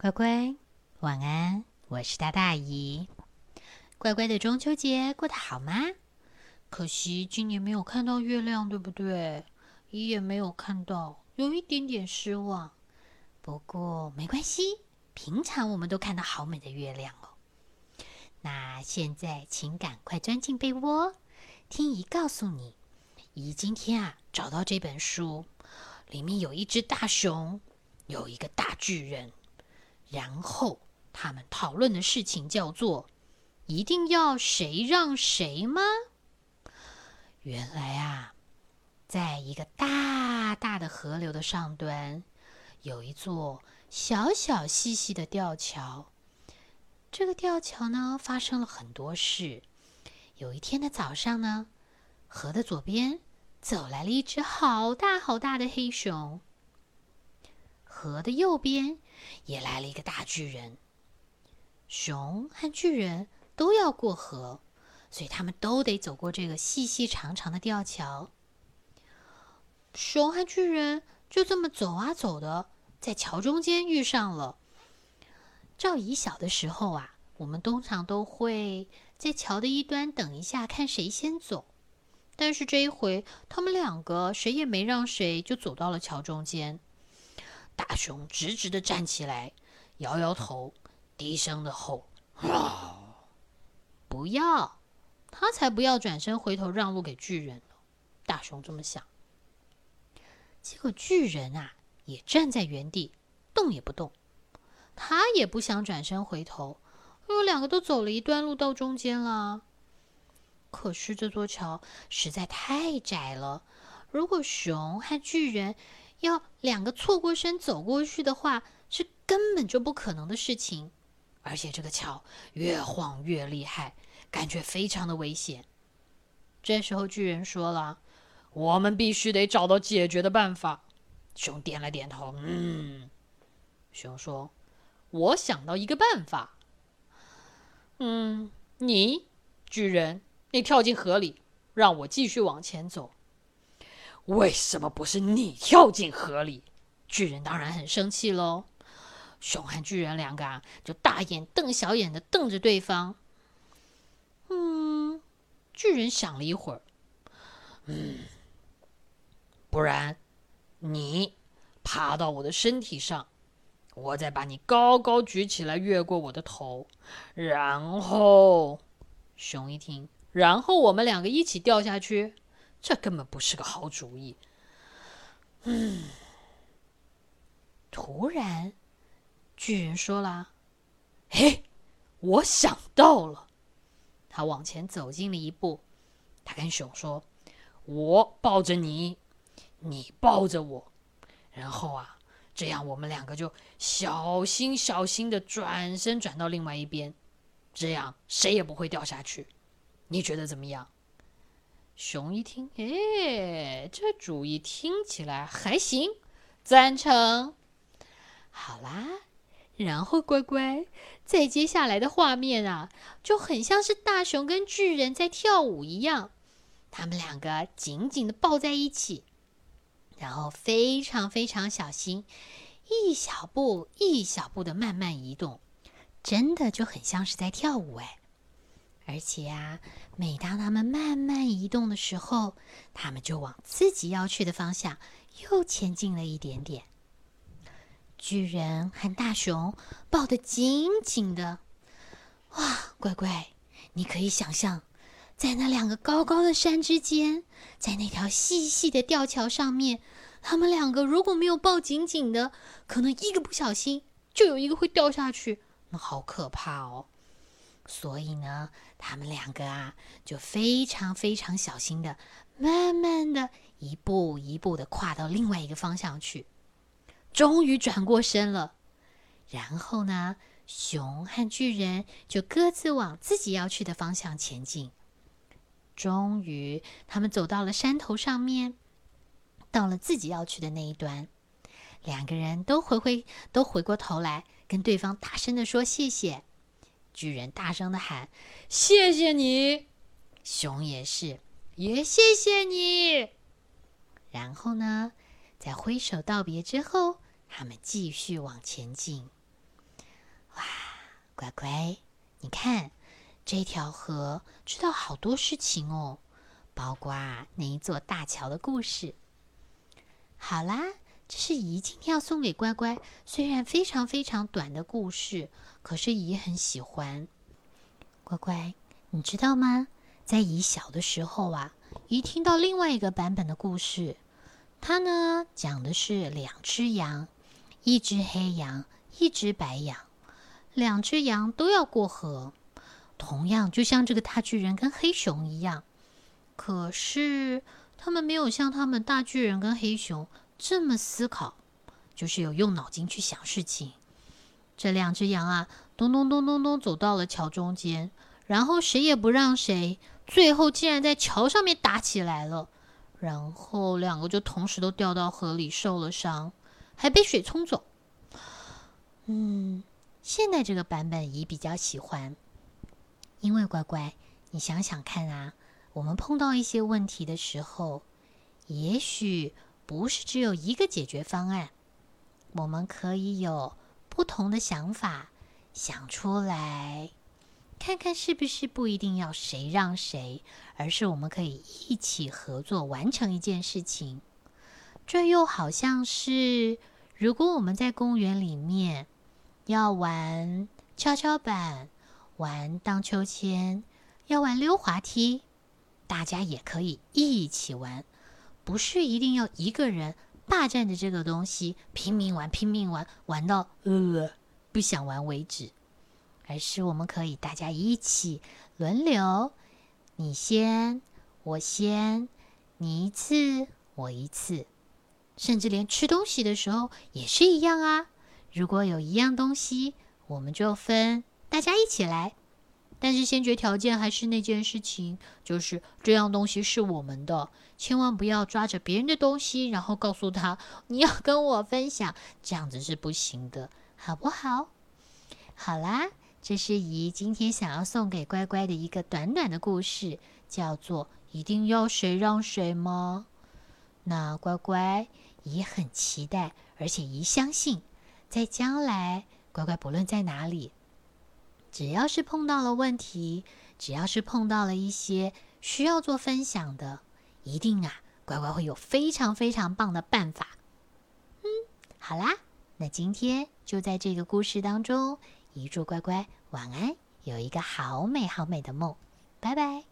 乖乖，晚安！我是大大姨。乖乖的中秋节过得好吗？可惜今年没有看到月亮，对不对？姨也没有看到，有一点点失望。不过没关系，平常我们都看到好美的月亮哦。那现在请赶快钻进被窝，听姨告诉你，姨今天啊找到这本书，里面有一只大熊，有一个大巨人。然后他们讨论的事情叫做：一定要谁让谁吗？原来啊，在一个大大的河流的上端，有一座小小细细的吊桥。这个吊桥呢，发生了很多事。有一天的早上呢，河的左边走来了一只好大好大的黑熊。河的右边也来了一个大巨人。熊和巨人都要过河，所以他们都得走过这个细细长长的吊桥。熊和巨人就这么走啊走的，在桥中间遇上了。赵姨小的时候啊，我们通常都会在桥的一端等一下，看谁先走。但是这一回，他们两个谁也没让谁，就走到了桥中间。大熊直直的站起来，摇摇头，低声的吼：“不要！他才不要转身回头让路给巨人呢。”大熊这么想。结果巨人啊，也站在原地，动也不动。他也不想转身回头，因为两个都走了一段路到中间了。可是这座桥实在太窄了，如果熊和巨人……要两个错过身走过去的话，是根本就不可能的事情。而且这个桥越晃越厉害，感觉非常的危险。这时候巨人说了：“我们必须得找到解决的办法。”熊点了点头，嗯。熊说：“我想到一个办法。嗯，你巨人，你跳进河里，让我继续往前走。”为什么不是你跳进河里？巨人当然很生气喽。熊和巨人两个啊，就大眼瞪小眼的瞪着对方。嗯，巨人想了一会儿，嗯，不然你爬到我的身体上，我再把你高高举起来，越过我的头，然后熊一听，然后我们两个一起掉下去。这根本不是个好主意。嗯，突然，巨人说了：“嘿，我想到了。”他往前走近了一步，他跟熊说：“我抱着你，你抱着我，然后啊，这样我们两个就小心小心的转身转到另外一边，这样谁也不会掉下去。你觉得怎么样？”熊一听，哎，这主意听起来还行，赞成。好啦，然后乖乖，在接下来的画面啊，就很像是大熊跟巨人在跳舞一样，他们两个紧紧的抱在一起，然后非常非常小心，一小步一小步的慢慢移动，真的就很像是在跳舞哎。而且啊，每当他们慢慢移动的时候，他们就往自己要去的方向又前进了一点点。巨人和大熊抱得紧紧的，哇，乖乖，你可以想象，在那两个高高的山之间，在那条细细的吊桥上面，他们两个如果没有抱紧紧的，可能一个不小心就有一个会掉下去，那好可怕哦。所以呢，他们两个啊，就非常非常小心的，慢慢的一步一步的跨到另外一个方向去，终于转过身了。然后呢，熊和巨人就各自往自己要去的方向前进。终于，他们走到了山头上面，到了自己要去的那一端，两个人都回回都回过头来，跟对方大声的说谢谢。巨人大声的喊：“谢谢你！”熊也是，也谢谢你。然后呢，在挥手道别之后，他们继续往前进。哇乖乖，你看这条河知道好多事情哦，包括那一座大桥的故事。好啦，这是姨今天要送给乖乖，虽然非常非常短的故事，可是姨很喜欢。乖乖，你知道吗？在姨小的时候啊，姨听到另外一个版本的故事，它呢讲的是两只羊，一只黑羊，一只白羊，两只羊都要过河，同样就像这个大巨人跟黑熊一样，可是他们没有像他们大巨人跟黑熊这么思考，就是有用脑筋去想事情。这两只羊啊，咚咚咚咚咚走到了桥中间，然后谁也不让谁。最后竟然在桥上面打起来了，然后两个就同时都掉到河里受了伤，还被水冲走。嗯，现在这个版本姨比较喜欢，因为乖乖，你想想看啊，我们碰到一些问题的时候，也许不是只有一个解决方案，我们可以有不同的想法想出来。看看是不是不一定要谁让谁，而是我们可以一起合作完成一件事情。这又好像是，如果我们在公园里面要玩跷跷板、玩荡秋千、要玩溜滑梯，大家也可以一起玩，不是一定要一个人霸占着这个东西拼命玩、拼命玩，玩到呃不想玩为止。而是我们可以大家一起轮流，你先，我先，你一次，我一次，甚至连吃东西的时候也是一样啊。如果有一样东西，我们就分，大家一起来。但是先决条件还是那件事情，就是这样东西是我们的，千万不要抓着别人的东西，然后告诉他你要跟我分享，这样子是不行的，好不好？好啦。这是姨今天想要送给乖乖的一个短短的故事，叫做“一定要谁让谁吗？”那乖乖姨很期待，而且姨相信，在将来乖乖不论在哪里，只要是碰到了问题，只要是碰到了一些需要做分享的，一定啊，乖乖会有非常非常棒的办法。嗯，好啦，那今天就在这个故事当中。一祝乖乖晚安，有一个好美好美的梦，拜拜。